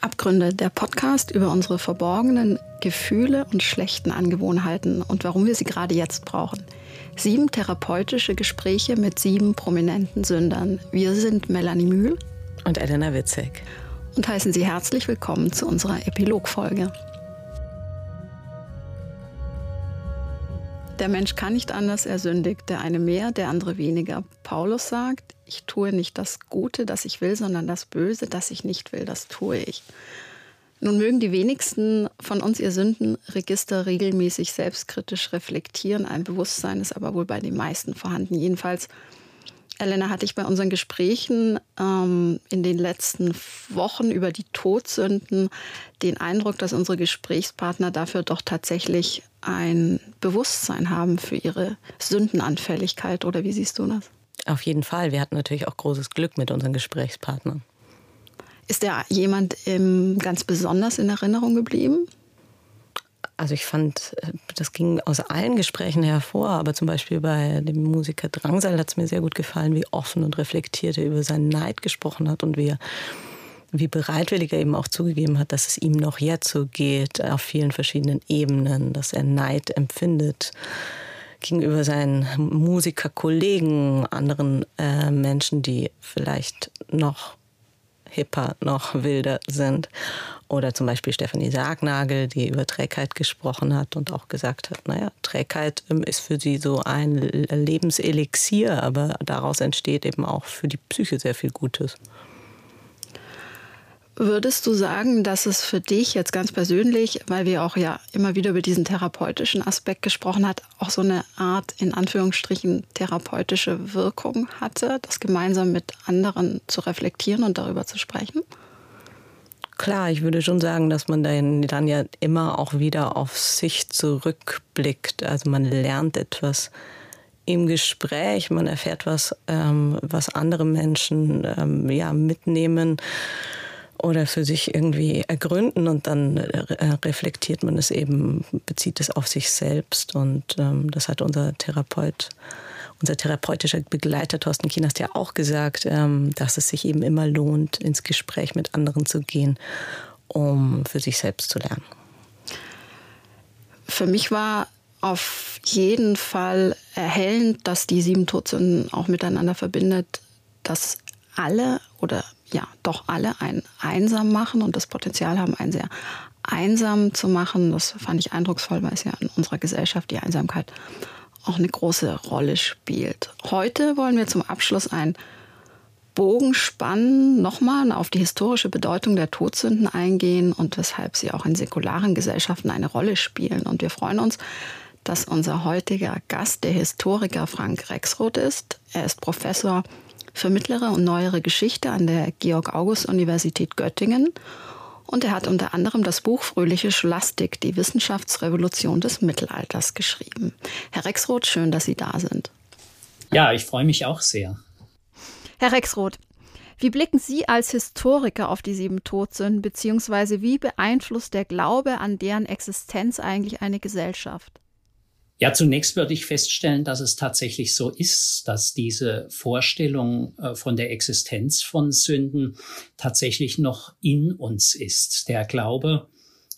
Abgründe, der Podcast über unsere verborgenen Gefühle und schlechten Angewohnheiten und warum wir sie gerade jetzt brauchen. Sieben therapeutische Gespräche mit sieben prominenten Sündern. Wir sind Melanie Mühl und Elena Witzek und heißen Sie herzlich willkommen zu unserer Epilogfolge. Der Mensch kann nicht anders, er sündigt, der eine mehr, der andere weniger. Paulus sagt, ich tue nicht das Gute, das ich will, sondern das Böse, das ich nicht will, das tue ich. Nun mögen die wenigsten von uns ihr Sündenregister regelmäßig selbstkritisch reflektieren. Ein Bewusstsein ist aber wohl bei den meisten vorhanden. Jedenfalls Elena, hatte ich bei unseren Gesprächen ähm, in den letzten Wochen über die Todsünden den Eindruck, dass unsere Gesprächspartner dafür doch tatsächlich ein Bewusstsein haben für ihre Sündenanfälligkeit. Oder wie siehst du das? Auf jeden Fall. Wir hatten natürlich auch großes Glück mit unseren Gesprächspartnern. Ist da jemand ähm, ganz besonders in Erinnerung geblieben? Also ich fand, äh, das ging aus allen Gesprächen hervor, aber zum Beispiel bei dem Musiker Drangsal hat es mir sehr gut gefallen, wie offen und reflektiert er über seinen Neid gesprochen hat und wie wie bereitwillig er eben auch zugegeben hat, dass es ihm noch jetzt so geht, auf vielen verschiedenen Ebenen, dass er Neid empfindet gegenüber seinen Musikerkollegen, anderen äh, Menschen, die vielleicht noch hipper, noch wilder sind. Oder zum Beispiel Stefanie Sargnagel, die über Trägheit gesprochen hat und auch gesagt hat, naja, Trägheit ähm, ist für sie so ein Lebenselixier, aber daraus entsteht eben auch für die Psyche sehr viel Gutes. Würdest du sagen, dass es für dich jetzt ganz persönlich, weil wir auch ja immer wieder über diesen therapeutischen Aspekt gesprochen hat, auch so eine Art in Anführungsstrichen therapeutische Wirkung hatte, das gemeinsam mit anderen zu reflektieren und darüber zu sprechen? Klar, ich würde schon sagen, dass man dann, ja immer auch wieder auf sich zurückblickt. Also man lernt etwas im Gespräch, man erfährt was, ähm, was andere Menschen ähm, ja mitnehmen oder für sich irgendwie ergründen und dann äh, reflektiert man es eben, bezieht es auf sich selbst und ähm, das hat unser Therapeut, unser therapeutischer Begleiter Thorsten Kienast ja auch gesagt, ähm, dass es sich eben immer lohnt, ins Gespräch mit anderen zu gehen, um für sich selbst zu lernen. Für mich war auf jeden Fall erhellend, dass die sieben Todsünden auch miteinander verbindet, dass alle oder ja, doch alle ein einsam machen und das Potenzial haben, einen sehr einsam zu machen. Das fand ich eindrucksvoll, weil es ja in unserer Gesellschaft die Einsamkeit auch eine große Rolle spielt. Heute wollen wir zum Abschluss einen Bogen spannen, nochmal auf die historische Bedeutung der Todsünden eingehen und weshalb sie auch in säkularen Gesellschaften eine Rolle spielen. Und wir freuen uns, dass unser heutiger Gast der Historiker Frank Rexroth ist. Er ist Professor für mittlere und neuere Geschichte an der Georg-August-Universität Göttingen und er hat unter anderem das Buch Fröhliche Scholastik, die Wissenschaftsrevolution des Mittelalters geschrieben. Herr Rexroth, schön, dass Sie da sind. Ja, ich freue mich auch sehr. Herr Rexroth, wie blicken Sie als Historiker auf die sieben Todsünden, beziehungsweise wie beeinflusst der Glaube an deren Existenz eigentlich eine Gesellschaft? Ja, zunächst würde ich feststellen, dass es tatsächlich so ist, dass diese Vorstellung äh, von der Existenz von Sünden tatsächlich noch in uns ist. Der Glaube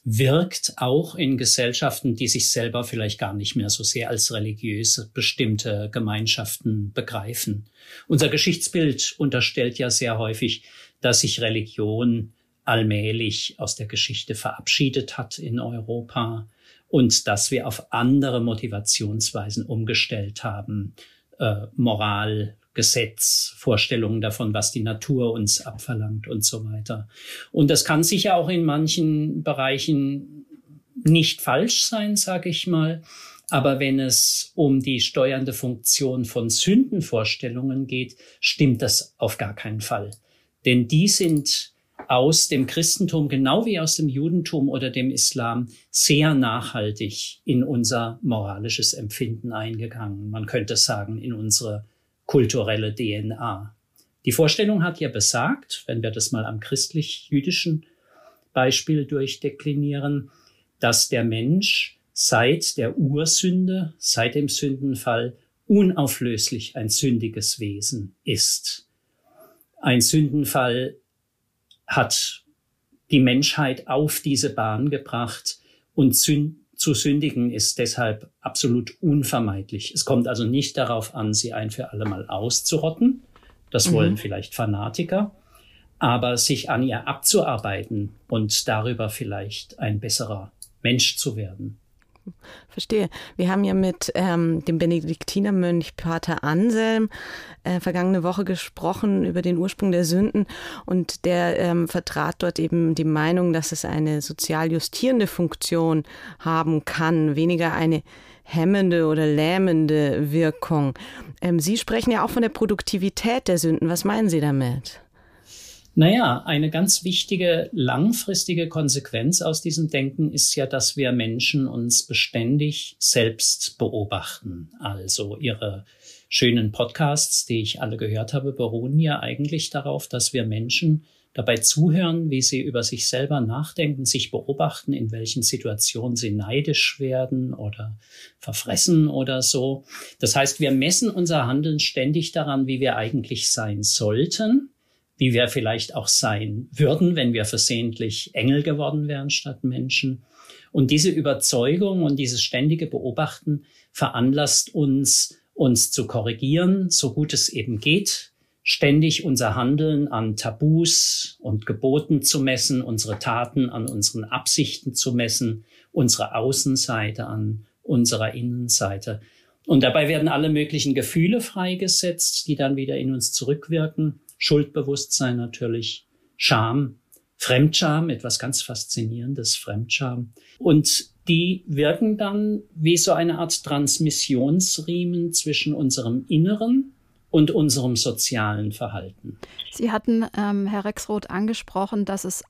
wirkt auch in Gesellschaften, die sich selber vielleicht gar nicht mehr so sehr als religiös bestimmte Gemeinschaften begreifen. Unser Geschichtsbild unterstellt ja sehr häufig, dass sich Religion allmählich aus der Geschichte verabschiedet hat in Europa und dass wir auf andere Motivationsweisen umgestellt haben. Äh, Moral, Gesetz, Vorstellungen davon, was die Natur uns abverlangt und so weiter. Und das kann sicher auch in manchen Bereichen nicht falsch sein, sage ich mal. Aber wenn es um die steuernde Funktion von Sündenvorstellungen geht, stimmt das auf gar keinen Fall. Denn die sind aus dem Christentum genau wie aus dem Judentum oder dem Islam sehr nachhaltig in unser moralisches Empfinden eingegangen. Man könnte sagen, in unsere kulturelle DNA. Die Vorstellung hat ja besagt, wenn wir das mal am christlich-jüdischen Beispiel durchdeklinieren, dass der Mensch seit der Ursünde, seit dem Sündenfall unauflöslich ein sündiges Wesen ist. Ein Sündenfall hat die Menschheit auf diese Bahn gebracht und zu sündigen ist deshalb absolut unvermeidlich. Es kommt also nicht darauf an, sie ein für alle Mal auszurotten. Das mhm. wollen vielleicht Fanatiker. Aber sich an ihr abzuarbeiten und darüber vielleicht ein besserer Mensch zu werden. Verstehe. Wir haben ja mit ähm, dem Benediktinermönch Pater Anselm äh, vergangene Woche gesprochen über den Ursprung der Sünden und der ähm, vertrat dort eben die Meinung, dass es eine sozial justierende Funktion haben kann, weniger eine hemmende oder lähmende Wirkung. Ähm, Sie sprechen ja auch von der Produktivität der Sünden. Was meinen Sie damit? Naja, eine ganz wichtige langfristige Konsequenz aus diesem Denken ist ja, dass wir Menschen uns beständig selbst beobachten. Also ihre schönen Podcasts, die ich alle gehört habe, beruhen ja eigentlich darauf, dass wir Menschen dabei zuhören, wie sie über sich selber nachdenken, sich beobachten, in welchen Situationen sie neidisch werden oder verfressen oder so. Das heißt, wir messen unser Handeln ständig daran, wie wir eigentlich sein sollten wie wir vielleicht auch sein würden, wenn wir versehentlich Engel geworden wären statt Menschen. Und diese Überzeugung und dieses ständige Beobachten veranlasst uns, uns zu korrigieren, so gut es eben geht, ständig unser Handeln an Tabus und Geboten zu messen, unsere Taten an unseren Absichten zu messen, unsere Außenseite an unserer Innenseite. Und dabei werden alle möglichen Gefühle freigesetzt, die dann wieder in uns zurückwirken. Schuldbewusstsein natürlich, Scham, Fremdscham, etwas ganz Faszinierendes, Fremdscham. Und die wirken dann wie so eine Art Transmissionsriemen zwischen unserem Inneren und unserem sozialen Verhalten. Sie hatten, ähm, Herr Rexroth, angesprochen, dass es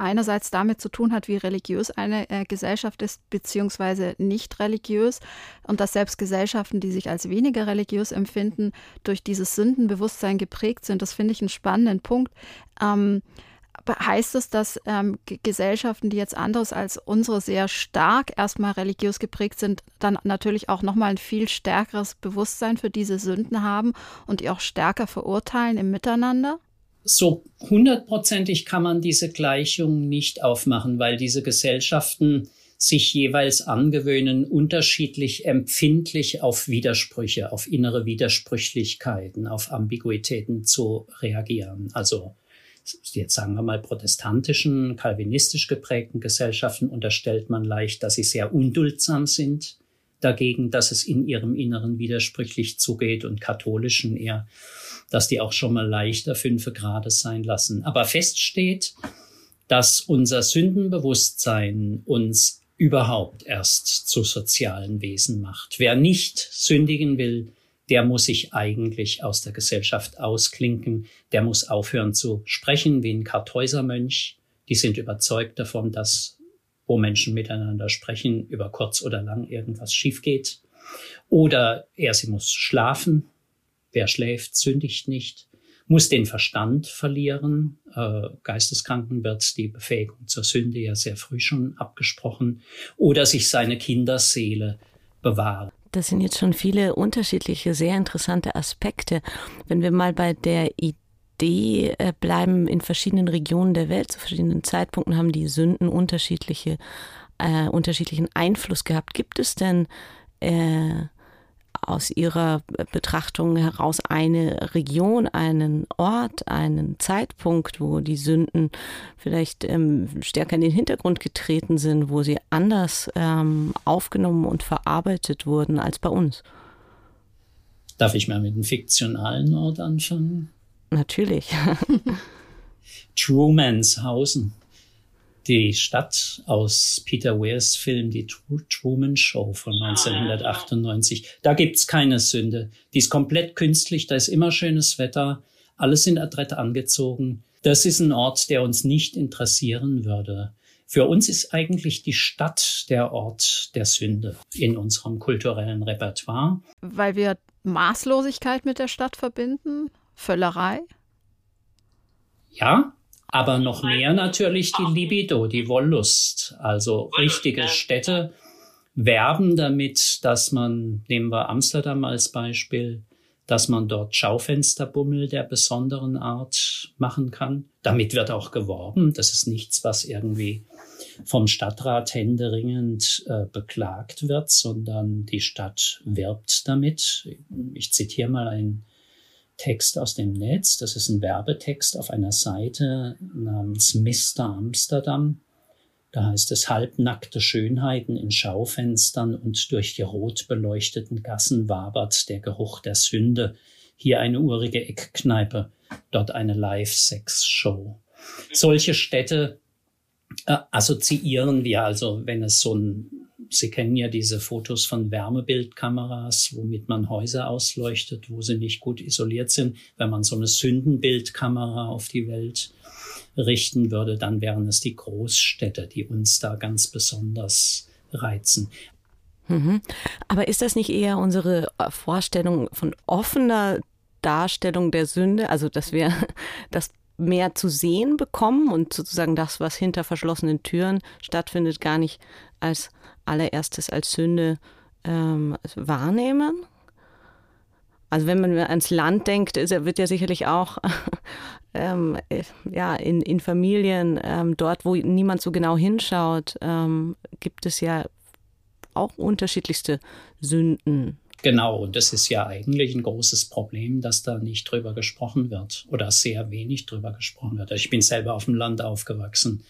einerseits damit zu tun hat, wie religiös eine äh, Gesellschaft ist, beziehungsweise nicht religiös. Und dass selbst Gesellschaften, die sich als weniger religiös empfinden, durch dieses Sündenbewusstsein geprägt sind. Das finde ich einen spannenden Punkt. Ähm, heißt es, dass ähm, Gesellschaften, die jetzt anderes als unsere sehr stark erstmal religiös geprägt sind, dann natürlich auch nochmal ein viel stärkeres Bewusstsein für diese Sünden haben und die auch stärker verurteilen im Miteinander? So hundertprozentig kann man diese Gleichung nicht aufmachen, weil diese Gesellschaften sich jeweils angewöhnen, unterschiedlich empfindlich auf Widersprüche, auf innere Widersprüchlichkeiten, auf Ambiguitäten zu reagieren. Also jetzt sagen wir mal protestantischen, kalvinistisch geprägten Gesellschaften unterstellt man leicht, dass sie sehr unduldsam sind dagegen, dass es in ihrem Inneren widersprüchlich zugeht und katholischen eher dass die auch schon mal leichter fünfe Grade sein lassen. Aber fest steht, dass unser Sündenbewusstsein uns überhaupt erst zu sozialen Wesen macht. Wer nicht sündigen will, der muss sich eigentlich aus der Gesellschaft ausklinken, der muss aufhören zu sprechen wie ein Kartäusermönch. Die sind überzeugt davon, dass wo Menschen miteinander sprechen, über kurz oder lang irgendwas schief geht. Oder er, sie muss schlafen, Wer schläft, sündigt nicht, muss den Verstand verlieren. Äh, Geisteskranken wird die Befähigung zur Sünde ja sehr früh schon abgesprochen. Oder sich seine Kinderseele bewahren. Das sind jetzt schon viele unterschiedliche, sehr interessante Aspekte. Wenn wir mal bei der Idee äh, bleiben, in verschiedenen Regionen der Welt, zu verschiedenen Zeitpunkten haben die Sünden unterschiedliche, äh, unterschiedlichen Einfluss gehabt. Gibt es denn äh, aus ihrer Betrachtung heraus eine Region, einen Ort, einen Zeitpunkt, wo die Sünden vielleicht ähm, stärker in den Hintergrund getreten sind, wo sie anders ähm, aufgenommen und verarbeitet wurden als bei uns. Darf ich mal mit einem fiktionalen Ort anfangen? Natürlich. Trumanshausen die Stadt aus Peter Wears Film, die Truman Show von 1998. Da gibt's keine Sünde. Die ist komplett künstlich, da ist immer schönes Wetter, alle sind adrett angezogen. Das ist ein Ort, der uns nicht interessieren würde. Für uns ist eigentlich die Stadt der Ort der Sünde in unserem kulturellen Repertoire. Weil wir Maßlosigkeit mit der Stadt verbinden? Völlerei? Ja, aber noch mehr natürlich die Libido, die Wollust. Also richtige Städte werben damit, dass man, nehmen wir Amsterdam als Beispiel, dass man dort Schaufensterbummel der besonderen Art machen kann. Damit wird auch geworben. Das ist nichts, was irgendwie vom Stadtrat händeringend äh, beklagt wird, sondern die Stadt wirbt damit. Ich zitiere mal einen Text aus dem Netz. Das ist ein Werbetext auf einer Seite namens Mr. Amsterdam. Da heißt es halbnackte Schönheiten in Schaufenstern und durch die rot beleuchteten Gassen wabert der Geruch der Sünde. Hier eine urige Eckkneipe, dort eine Live-Sex-Show. Solche Städte äh, assoziieren wir also, wenn es so ein, Sie kennen ja diese Fotos von Wärmebildkameras, womit man Häuser ausleuchtet, wo sie nicht gut isoliert sind. Wenn man so eine Sündenbildkamera auf die Welt richten würde, dann wären es die Großstädte, die uns da ganz besonders reizen. Mhm. Aber ist das nicht eher unsere äh, Vorstellung von offener Darstellung der Sünde, also dass wir das mehr zu sehen bekommen und sozusagen das, was hinter verschlossenen Türen stattfindet, gar nicht als allererstes als Sünde ähm, wahrnehmen? Also wenn man ans Land denkt, wird ja sicherlich auch ähm, ja, in, in Familien, ähm, dort, wo niemand so genau hinschaut, ähm, gibt es ja auch unterschiedlichste Sünden. Genau, und das ist ja eigentlich ein großes Problem, dass da nicht drüber gesprochen wird oder sehr wenig drüber gesprochen wird. Ich bin selber auf dem Land aufgewachsen.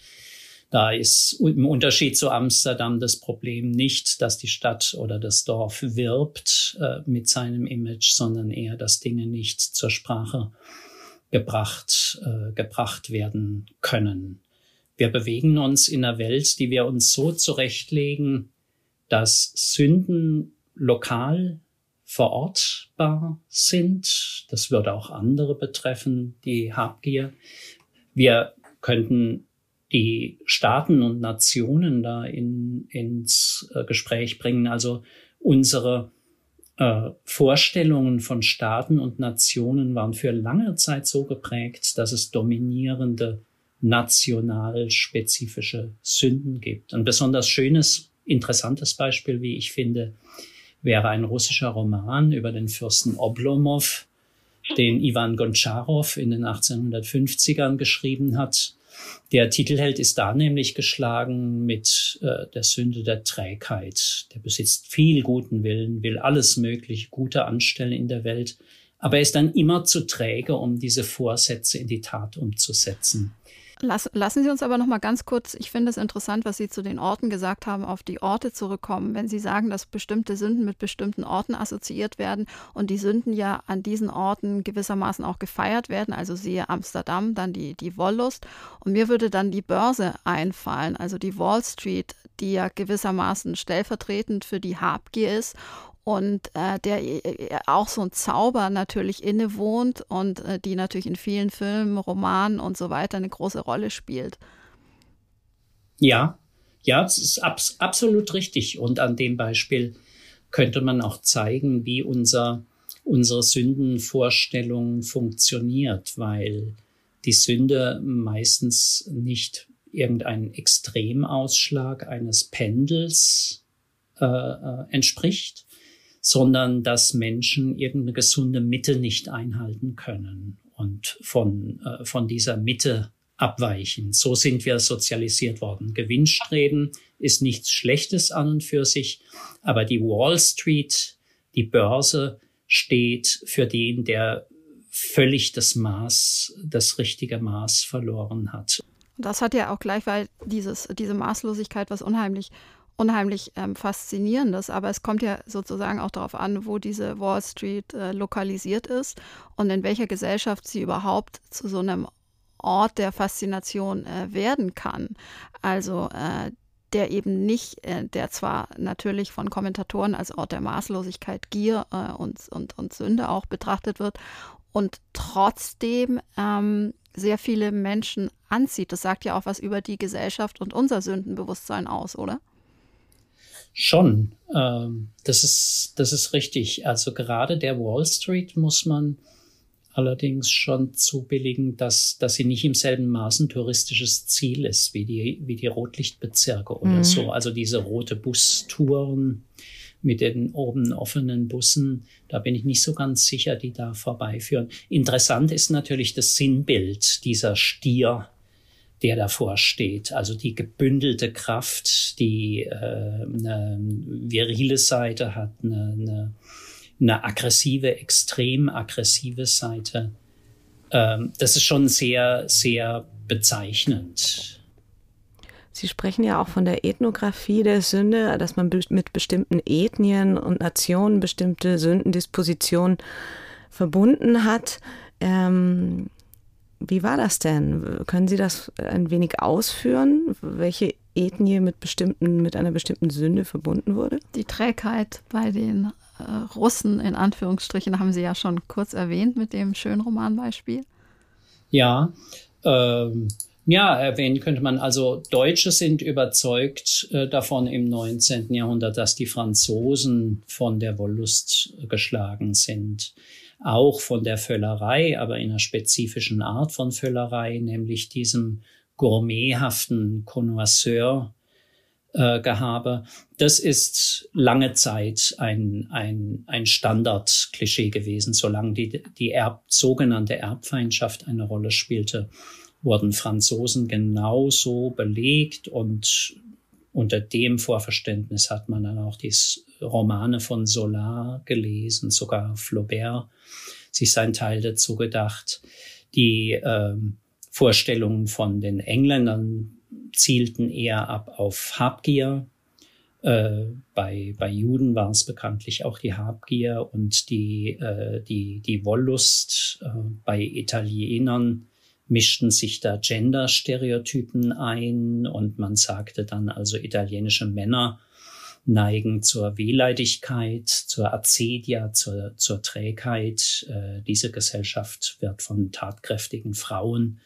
Da ist im Unterschied zu Amsterdam das Problem nicht, dass die Stadt oder das Dorf wirbt äh, mit seinem Image, sondern eher, dass Dinge nicht zur Sprache gebracht, äh, gebracht werden können. Wir bewegen uns in einer Welt, die wir uns so zurechtlegen, dass Sünden lokal verortbar sind. Das würde auch andere betreffen, die Habgier. Wir könnten die Staaten und Nationen da in, ins äh, Gespräch bringen. Also unsere äh, Vorstellungen von Staaten und Nationen waren für lange Zeit so geprägt, dass es dominierende national spezifische Sünden gibt. Ein besonders schönes, interessantes Beispiel, wie ich finde, wäre ein russischer Roman über den Fürsten Oblomov, den Ivan Goncharow in den 1850ern geschrieben hat. Der Titelheld ist da nämlich geschlagen mit äh, der Sünde der Trägheit. Der besitzt viel guten Willen, will alles Mögliche Gute anstellen in der Welt, aber er ist dann immer zu träge, um diese Vorsätze in die Tat umzusetzen. Lass, lassen Sie uns aber noch mal ganz kurz, ich finde es interessant, was Sie zu den Orten gesagt haben, auf die Orte zurückkommen. Wenn Sie sagen, dass bestimmte Sünden mit bestimmten Orten assoziiert werden und die Sünden ja an diesen Orten gewissermaßen auch gefeiert werden, also siehe Amsterdam, dann die, die Wollust. Und mir würde dann die Börse einfallen, also die Wall Street, die ja gewissermaßen stellvertretend für die Habgier ist und äh, der äh, auch so ein Zauber natürlich innewohnt und äh, die natürlich in vielen Filmen, Romanen und so weiter eine große Rolle spielt. Ja, ja, das ist abs absolut richtig. Und an dem Beispiel könnte man auch zeigen, wie unser, unsere Sündenvorstellung funktioniert, weil die Sünde meistens nicht irgendein Extremausschlag eines Pendels äh, äh, entspricht, sondern dass Menschen irgendeine gesunde Mitte nicht einhalten können und von, äh, von dieser Mitte abweichen. So sind wir sozialisiert worden. Gewinnstreben ist nichts Schlechtes an und für sich, aber die Wall Street, die Börse steht für den, der völlig das Maß, das richtige Maß verloren hat. Das hat ja auch gleich, weil dieses, diese Maßlosigkeit was unheimlich unheimlich ähm, faszinierendes, aber es kommt ja sozusagen auch darauf an, wo diese Wall Street äh, lokalisiert ist und in welcher Gesellschaft sie überhaupt zu so einem Ort der Faszination äh, werden kann. Also äh, der eben nicht, äh, der zwar natürlich von Kommentatoren als Ort der Maßlosigkeit, Gier äh, und, und, und Sünde auch betrachtet wird und trotzdem ähm, sehr viele Menschen anzieht. Das sagt ja auch was über die Gesellschaft und unser Sündenbewusstsein aus, oder? Schon, ähm, das ist, das ist richtig. Also gerade der Wall Street muss man allerdings schon zubilligen, dass, dass sie nicht im selben Maßen touristisches Ziel ist wie die, wie die Rotlichtbezirke oder mhm. so. Also diese rote Bustouren, mit den oben offenen Bussen. Da bin ich nicht so ganz sicher, die da vorbeiführen. Interessant ist natürlich das Sinnbild dieser Stier, der davor steht. Also die gebündelte Kraft, die äh, eine virile Seite hat, eine, eine, eine aggressive, extrem aggressive Seite. Ähm, das ist schon sehr, sehr bezeichnend. Sie sprechen ja auch von der Ethnographie der Sünde, dass man mit bestimmten Ethnien und Nationen bestimmte Sündendispositionen verbunden hat. Ähm, wie war das denn? Können Sie das ein wenig ausführen, welche Ethnie mit bestimmten, mit einer bestimmten Sünde verbunden wurde? Die Trägheit bei den äh, Russen in Anführungsstrichen haben Sie ja schon kurz erwähnt mit dem schönen Romanbeispiel. Ja, ähm, ja, erwähnen könnte man. Also Deutsche sind überzeugt äh, davon im 19. Jahrhundert, dass die Franzosen von der Wollust geschlagen sind. Auch von der Völlerei, aber in einer spezifischen Art von Völlerei, nämlich diesem gourmethaften Connoisseur. Äh, Gehabe. Das ist lange Zeit ein, ein, ein Standardklischee gewesen, solange die, die Erb, sogenannte Erbfeindschaft eine Rolle spielte wurden Franzosen genauso belegt und unter dem Vorverständnis hat man dann auch die Romane von Solar gelesen, sogar Flaubert sich sein Teil dazu gedacht. Die äh, Vorstellungen von den Engländern zielten eher ab auf Habgier. Äh, bei, bei Juden war es bekanntlich auch die Habgier und die, äh, die, die Wollust. Äh, bei Italienern mischten sich da Gender-Stereotypen ein und man sagte dann also italienische Männer neigen zur Wehleidigkeit, zur Acedia, zur, zur Trägheit. Äh, diese Gesellschaft wird von tatkräftigen Frauen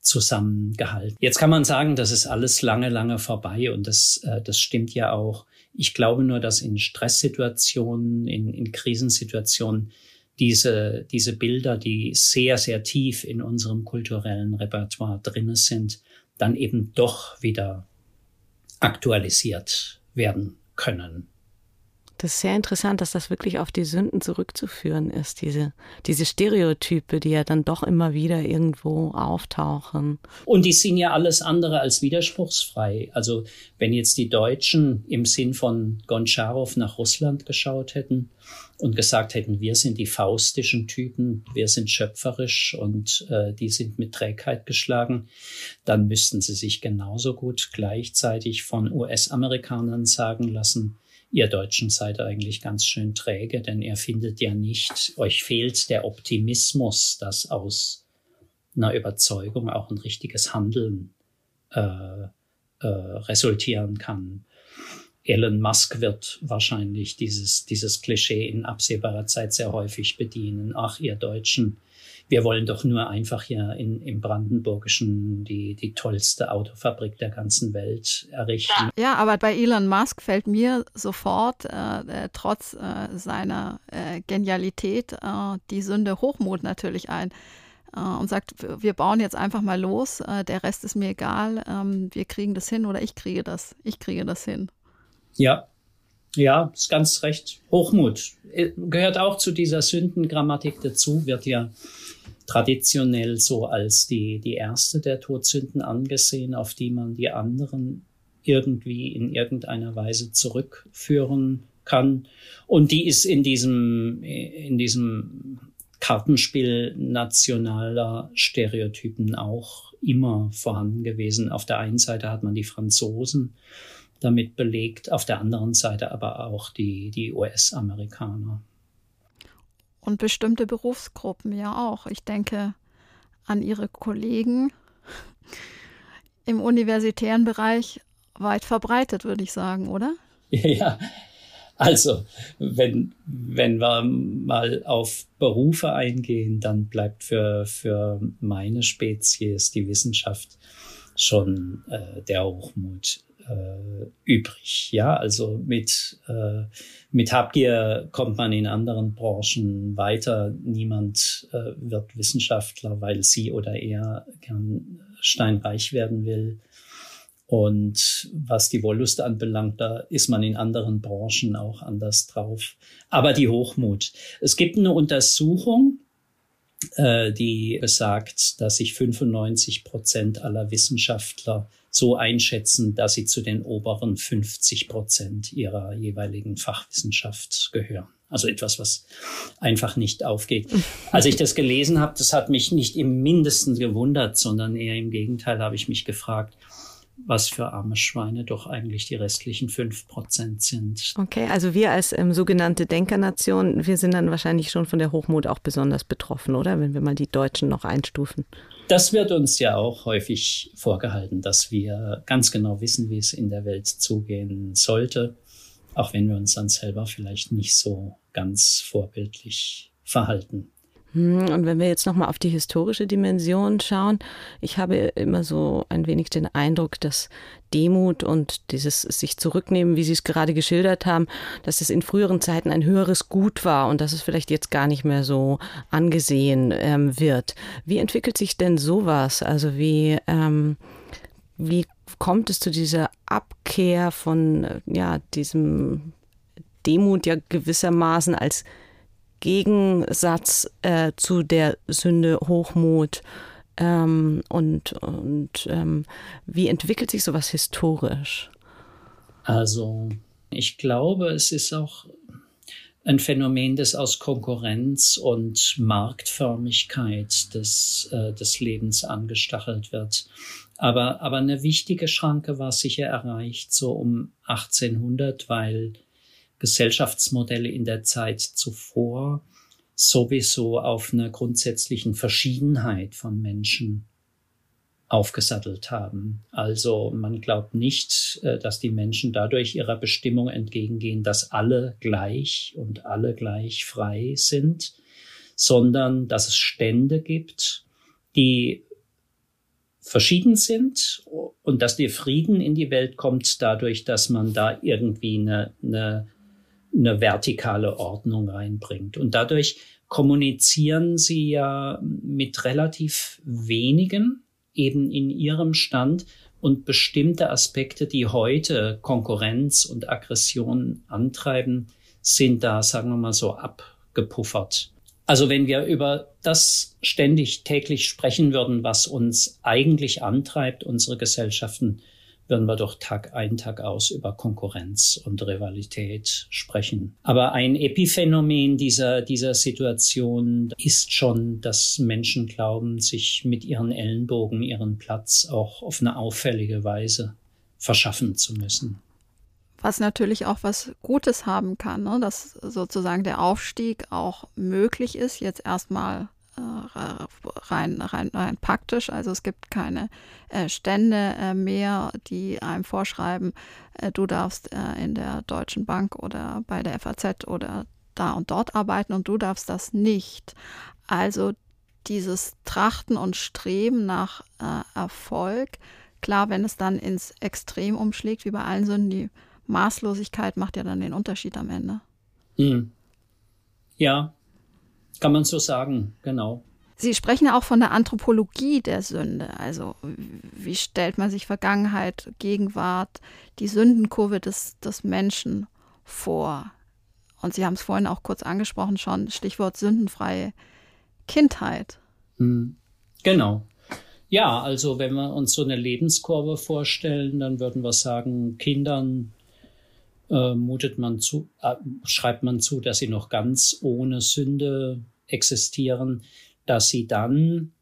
zusammengehalten. Jetzt kann man sagen, das ist alles lange, lange vorbei und das, äh, das stimmt ja auch. Ich glaube nur, dass in Stresssituationen, in, in Krisensituationen diese, diese Bilder, die sehr, sehr tief in unserem kulturellen Repertoire drinne sind, dann eben doch wieder aktualisiert werden können. Das ist sehr interessant, dass das wirklich auf die Sünden zurückzuführen ist, diese, diese Stereotype, die ja dann doch immer wieder irgendwo auftauchen. Und die sind ja alles andere als widerspruchsfrei. Also wenn jetzt die Deutschen im Sinn von Goncharow nach Russland geschaut hätten und gesagt hätten, wir sind die faustischen Typen, wir sind schöpferisch und äh, die sind mit Trägheit geschlagen, dann müssten sie sich genauso gut gleichzeitig von US-Amerikanern sagen lassen, ihr Deutschen seid eigentlich ganz schön träge, denn ihr findet ja nicht, euch fehlt der Optimismus, dass aus einer Überzeugung auch ein richtiges Handeln äh, äh, resultieren kann. Elon Musk wird wahrscheinlich dieses, dieses Klischee in absehbarer Zeit sehr häufig bedienen. Ach, ihr Deutschen, wir wollen doch nur einfach hier in, im Brandenburgischen die, die tollste Autofabrik der ganzen Welt errichten. Ja, aber bei Elon Musk fällt mir sofort, äh, äh, trotz äh, seiner äh, Genialität, äh, die Sünde Hochmut natürlich ein äh, und sagt, wir bauen jetzt einfach mal los, der Rest ist mir egal, ähm, wir kriegen das hin oder ich kriege das, ich kriege das hin. Ja, ja, ist ganz recht. Hochmut gehört auch zu dieser Sündengrammatik dazu, wird ja traditionell so als die, die erste der Todsünden angesehen, auf die man die anderen irgendwie in irgendeiner Weise zurückführen kann. Und die ist in diesem, in diesem Kartenspiel nationaler Stereotypen auch immer vorhanden gewesen. Auf der einen Seite hat man die Franzosen damit belegt, auf der anderen Seite aber auch die, die US-Amerikaner. Und bestimmte Berufsgruppen ja auch. Ich denke an Ihre Kollegen im universitären Bereich weit verbreitet, würde ich sagen, oder? Ja, also wenn, wenn wir mal auf Berufe eingehen, dann bleibt für, für meine Spezies die Wissenschaft schon äh, der Hochmut äh, übrig. Ja, also mit, äh, mit Habgier kommt man in anderen Branchen weiter. Niemand äh, wird Wissenschaftler, weil sie oder er gern steinreich werden will. Und was die Wollust anbelangt, da ist man in anderen Branchen auch anders drauf. Aber die Hochmut. Es gibt eine Untersuchung, äh, die besagt, dass sich 95 Prozent aller Wissenschaftler so einschätzen, dass sie zu den oberen 50 Prozent ihrer jeweiligen Fachwissenschaft gehören. Also etwas, was einfach nicht aufgeht. Als ich das gelesen habe, das hat mich nicht im mindesten gewundert, sondern eher im Gegenteil habe ich mich gefragt, was für arme Schweine doch eigentlich die restlichen fünf Prozent sind. Okay, also wir als ähm, sogenannte Denkernation, wir sind dann wahrscheinlich schon von der Hochmut auch besonders betroffen, oder? Wenn wir mal die Deutschen noch einstufen. Das wird uns ja auch häufig vorgehalten, dass wir ganz genau wissen, wie es in der Welt zugehen sollte, auch wenn wir uns dann selber vielleicht nicht so ganz vorbildlich verhalten. Hm, und wenn wir jetzt nochmal auf die historische Dimension schauen, ich habe immer so ein wenig den Eindruck, dass Demut und dieses sich zurücknehmen, wie Sie es gerade geschildert haben, dass es in früheren Zeiten ein höheres Gut war und dass es vielleicht jetzt gar nicht mehr so angesehen ähm, wird. Wie entwickelt sich denn sowas? Also wie, ähm, wie kommt es zu dieser Abkehr von ja, diesem Demut ja gewissermaßen als Gegensatz äh, zu der Sünde Hochmut. Ähm, und und ähm, wie entwickelt sich sowas historisch? Also, ich glaube, es ist auch ein Phänomen, das aus Konkurrenz und Marktförmigkeit des, äh, des Lebens angestachelt wird. Aber, aber eine wichtige Schranke war sicher erreicht so um 1800, weil Gesellschaftsmodelle in der Zeit zuvor sowieso auf einer grundsätzlichen Verschiedenheit von Menschen aufgesattelt haben. Also man glaubt nicht, äh, dass die Menschen dadurch ihrer Bestimmung entgegengehen, dass alle gleich und alle gleich frei sind, sondern dass es Stände gibt, die verschieden sind und dass der Frieden in die Welt kommt dadurch, dass man da irgendwie eine, eine eine vertikale Ordnung reinbringt. Und dadurch kommunizieren sie ja mit relativ wenigen eben in ihrem Stand und bestimmte Aspekte, die heute Konkurrenz und Aggression antreiben, sind da, sagen wir mal so, abgepuffert. Also wenn wir über das ständig täglich sprechen würden, was uns eigentlich antreibt, unsere Gesellschaften, würden wir doch Tag ein, Tag aus über Konkurrenz und Rivalität sprechen. Aber ein Epiphänomen dieser, dieser Situation ist schon, dass Menschen glauben, sich mit ihren Ellenbogen ihren Platz auch auf eine auffällige Weise verschaffen zu müssen. Was natürlich auch was Gutes haben kann, ne? dass sozusagen der Aufstieg auch möglich ist, jetzt erstmal rein, rein, rein praktisch. Also es gibt keine äh, Stände äh, mehr, die einem vorschreiben, äh, du darfst äh, in der Deutschen Bank oder bei der FAZ oder da und dort arbeiten und du darfst das nicht. Also dieses Trachten und Streben nach äh, Erfolg, klar, wenn es dann ins Extrem umschlägt, wie bei allen Sünden, die Maßlosigkeit macht ja dann den Unterschied am Ende. Mhm. Ja, kann man so sagen, genau. Sie sprechen ja auch von der Anthropologie der Sünde. Also wie stellt man sich Vergangenheit, Gegenwart, die Sündenkurve des, des Menschen vor? Und Sie haben es vorhin auch kurz angesprochen schon, Stichwort sündenfreie Kindheit. Hm. Genau. Ja, also wenn wir uns so eine Lebenskurve vorstellen, dann würden wir sagen, Kindern äh, mutet man zu, äh, schreibt man zu, dass sie noch ganz ohne Sünde existieren, dass sie dann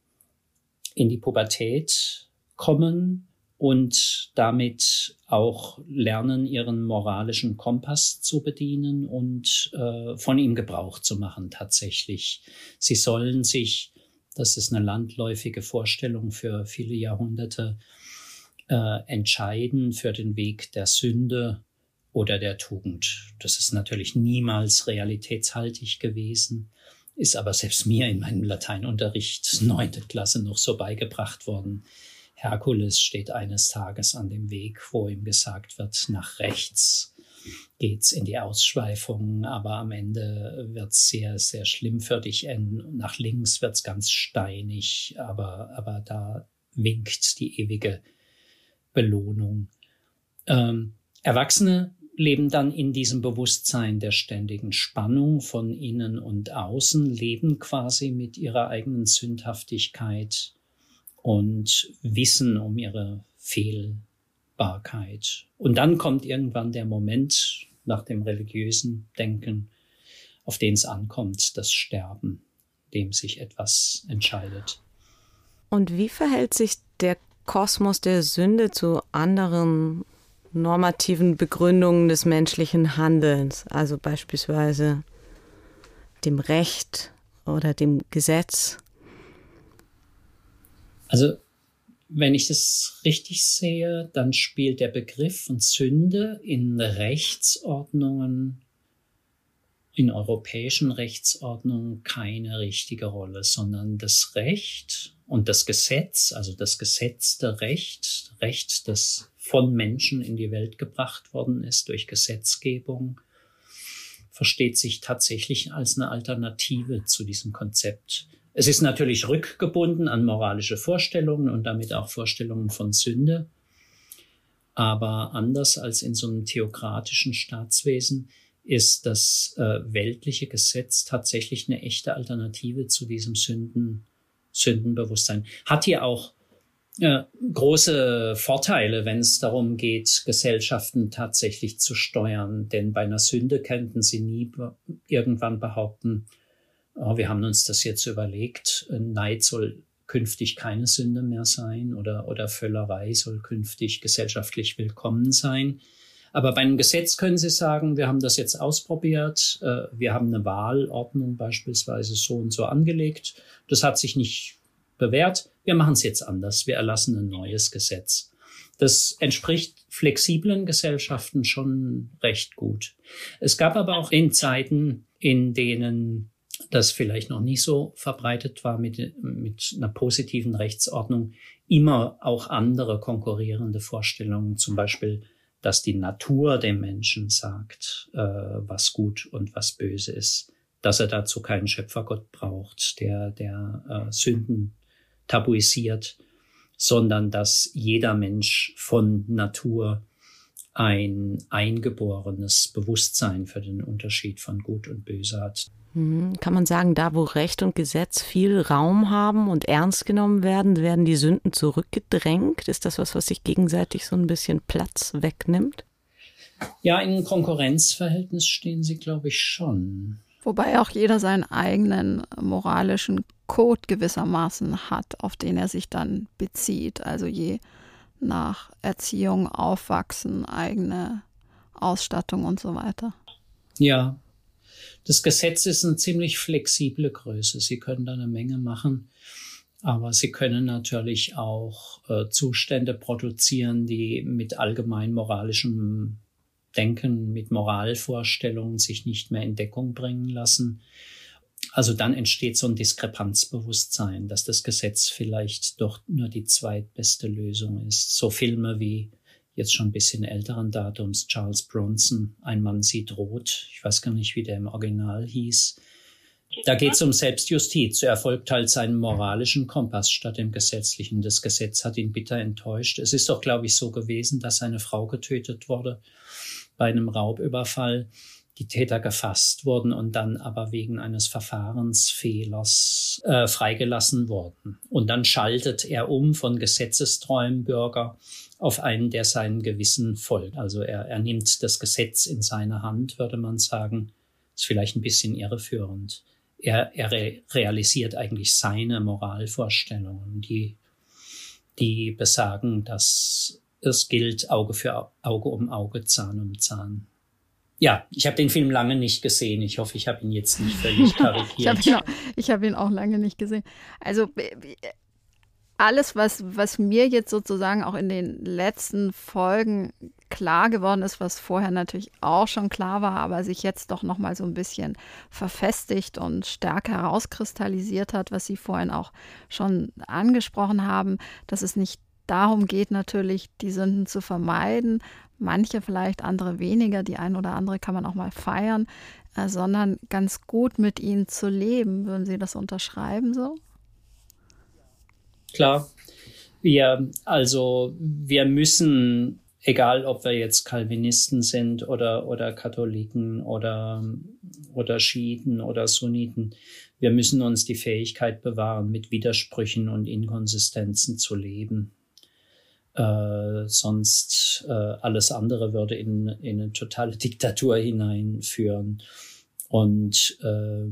in die Pubertät kommen und damit auch lernen, ihren moralischen Kompass zu bedienen und äh, von ihm Gebrauch zu machen tatsächlich. Sie sollen sich, das ist eine landläufige Vorstellung für viele Jahrhunderte, äh, entscheiden für den Weg der Sünde oder der Tugend. Das ist natürlich niemals realitätshaltig gewesen, ist aber selbst mir in meinem Lateinunterricht neunte Klasse noch so beigebracht worden. Herkules steht eines Tages an dem Weg, wo ihm gesagt wird, nach rechts geht's in die Ausschweifung, aber am Ende wird's sehr, sehr schlimm für dich enden. Nach links wird's ganz steinig, aber, aber da winkt die ewige Belohnung. Ähm, Erwachsene leben dann in diesem Bewusstsein der ständigen Spannung von innen und außen, leben quasi mit ihrer eigenen Sündhaftigkeit und wissen um ihre Fehlbarkeit. Und dann kommt irgendwann der Moment nach dem religiösen Denken, auf den es ankommt, das Sterben, dem sich etwas entscheidet. Und wie verhält sich der Kosmos der Sünde zu anderen normativen Begründungen des menschlichen Handelns, also beispielsweise dem Recht oder dem Gesetz? Also wenn ich das richtig sehe, dann spielt der Begriff von Sünde in Rechtsordnungen, in europäischen Rechtsordnungen keine richtige Rolle, sondern das Recht und das Gesetz, also das gesetzte Recht, Recht, das von Menschen in die Welt gebracht worden ist durch Gesetzgebung, versteht sich tatsächlich als eine Alternative zu diesem Konzept. Es ist natürlich rückgebunden an moralische Vorstellungen und damit auch Vorstellungen von Sünde. Aber anders als in so einem theokratischen Staatswesen ist das äh, weltliche Gesetz tatsächlich eine echte Alternative zu diesem Sünden, Sündenbewusstsein. Hat hier auch äh, große Vorteile, wenn es darum geht, Gesellschaften tatsächlich zu steuern. Denn bei einer Sünde könnten sie nie irgendwann behaupten, oh, wir haben uns das jetzt überlegt, Neid soll künftig keine Sünde mehr sein oder, oder Völlerei soll künftig gesellschaftlich willkommen sein. Aber bei einem Gesetz können Sie sagen, wir haben das jetzt ausprobiert, äh, wir haben eine Wahlordnung beispielsweise so und so angelegt. Das hat sich nicht bewährt. Wir machen es jetzt anders. Wir erlassen ein neues Gesetz. Das entspricht flexiblen Gesellschaften schon recht gut. Es gab aber auch in Zeiten, in denen das vielleicht noch nicht so verbreitet war mit, mit einer positiven Rechtsordnung, immer auch andere konkurrierende Vorstellungen, zum Beispiel, dass die Natur dem Menschen sagt, äh, was gut und was böse ist, dass er dazu keinen Schöpfergott braucht, der, der äh, Sünden tabuisiert, sondern dass jeder Mensch von Natur ein eingeborenes Bewusstsein für den Unterschied von Gut und Böse hat. Mhm. Kann man sagen, da wo Recht und Gesetz viel Raum haben und ernst genommen werden, werden die Sünden zurückgedrängt? Ist das was, was sich gegenseitig so ein bisschen Platz wegnimmt? Ja, in Konkurrenzverhältnis stehen sie, glaube ich, schon. Wobei auch jeder seinen eigenen moralischen Code gewissermaßen hat, auf den er sich dann bezieht. Also je nach Erziehung, Aufwachsen, eigene Ausstattung und so weiter. Ja, das Gesetz ist eine ziemlich flexible Größe. Sie können da eine Menge machen, aber Sie können natürlich auch äh, Zustände produzieren, die mit allgemein moralischem Denken, mit Moralvorstellungen sich nicht mehr in Deckung bringen lassen. Also dann entsteht so ein Diskrepanzbewusstsein, dass das Gesetz vielleicht doch nur die zweitbeste Lösung ist. So Filme wie jetzt schon ein bisschen älteren Datums, Charles Bronson, Ein Mann sieht rot. Ich weiß gar nicht, wie der im Original hieß. Da geht es um Selbstjustiz. Er folgt halt seinem moralischen Kompass statt dem gesetzlichen. Das Gesetz hat ihn bitter enttäuscht. Es ist doch, glaube ich, so gewesen, dass seine Frau getötet wurde bei einem Raubüberfall die Täter gefasst wurden und dann aber wegen eines Verfahrensfehlers äh, freigelassen wurden. Und dann schaltet er um von gesetzestreuem Bürger auf einen, der seinem Gewissen folgt. Also er, er nimmt das Gesetz in seine Hand, würde man sagen. Ist vielleicht ein bisschen irreführend. Er, er re realisiert eigentlich seine Moralvorstellungen, die, die besagen, dass es gilt Auge für Auge um Auge, Zahn um Zahn ja, ich habe den Film lange nicht gesehen. Ich hoffe, ich habe ihn jetzt nicht völlig karikiert. ich habe ihn, auch, hab ihn auch lange nicht gesehen. Also alles, was, was mir jetzt sozusagen auch in den letzten Folgen klar geworden ist, was vorher natürlich auch schon klar war, aber sich jetzt doch noch mal so ein bisschen verfestigt und stärker herauskristallisiert hat, was Sie vorhin auch schon angesprochen haben, dass es nicht darum geht, natürlich die Sünden zu vermeiden, manche vielleicht, andere weniger, die ein oder andere kann man auch mal feiern, äh, sondern ganz gut mit ihnen zu leben. Würden Sie das unterschreiben so? Klar. Wir, also, wir müssen, egal ob wir jetzt Calvinisten sind oder, oder Katholiken oder, oder Schiiten oder Sunniten, wir müssen uns die Fähigkeit bewahren, mit Widersprüchen und Inkonsistenzen zu leben. Äh, sonst äh, alles andere würde in, in eine totale Diktatur hineinführen. Und äh,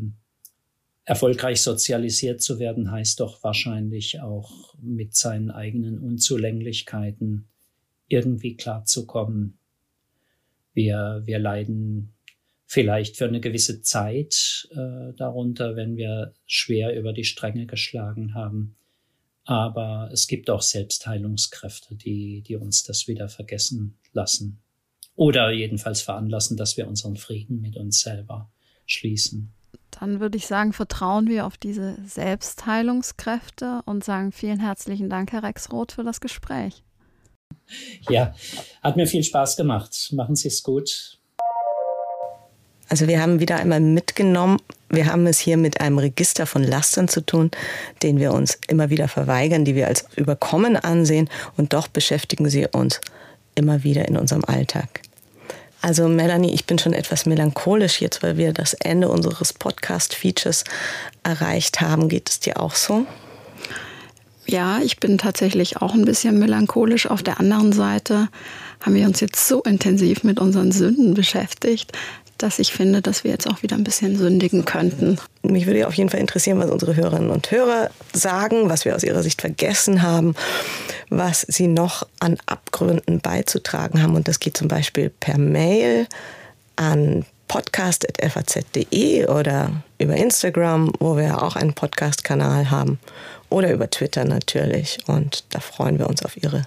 erfolgreich sozialisiert zu werden, heißt doch wahrscheinlich auch mit seinen eigenen Unzulänglichkeiten irgendwie klarzukommen. Wir, wir leiden vielleicht für eine gewisse Zeit äh, darunter, wenn wir schwer über die Stränge geschlagen haben. Aber es gibt auch Selbstheilungskräfte, die, die uns das wieder vergessen lassen. Oder jedenfalls veranlassen, dass wir unseren Frieden mit uns selber schließen. Dann würde ich sagen, vertrauen wir auf diese Selbstheilungskräfte und sagen vielen herzlichen Dank, Herr Rexroth, für das Gespräch. Ja, hat mir viel Spaß gemacht. Machen Sie es gut. Also wir haben wieder einmal mitgenommen, wir haben es hier mit einem Register von Lastern zu tun, den wir uns immer wieder verweigern, die wir als überkommen ansehen und doch beschäftigen sie uns immer wieder in unserem Alltag. Also Melanie, ich bin schon etwas melancholisch jetzt, weil wir das Ende unseres Podcast-Features erreicht haben. Geht es dir auch so? Ja, ich bin tatsächlich auch ein bisschen melancholisch. Auf der anderen Seite haben wir uns jetzt so intensiv mit unseren Sünden beschäftigt, dass ich finde, dass wir jetzt auch wieder ein bisschen sündigen könnten. Mich würde auf jeden Fall interessieren, was unsere Hörerinnen und Hörer sagen, was wir aus ihrer Sicht vergessen haben, was sie noch an Abgründen beizutragen haben. Und das geht zum Beispiel per Mail an podcast.faz.de oder über Instagram, wo wir auch einen Podcast-Kanal haben, oder über Twitter natürlich. Und da freuen wir uns auf Ihre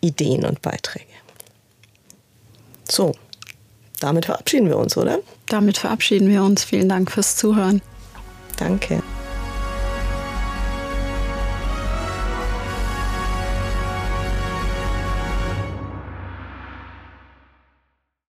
Ideen und Beiträge. So, damit verabschieden wir uns, oder? Damit verabschieden wir uns. Vielen Dank fürs Zuhören. Danke.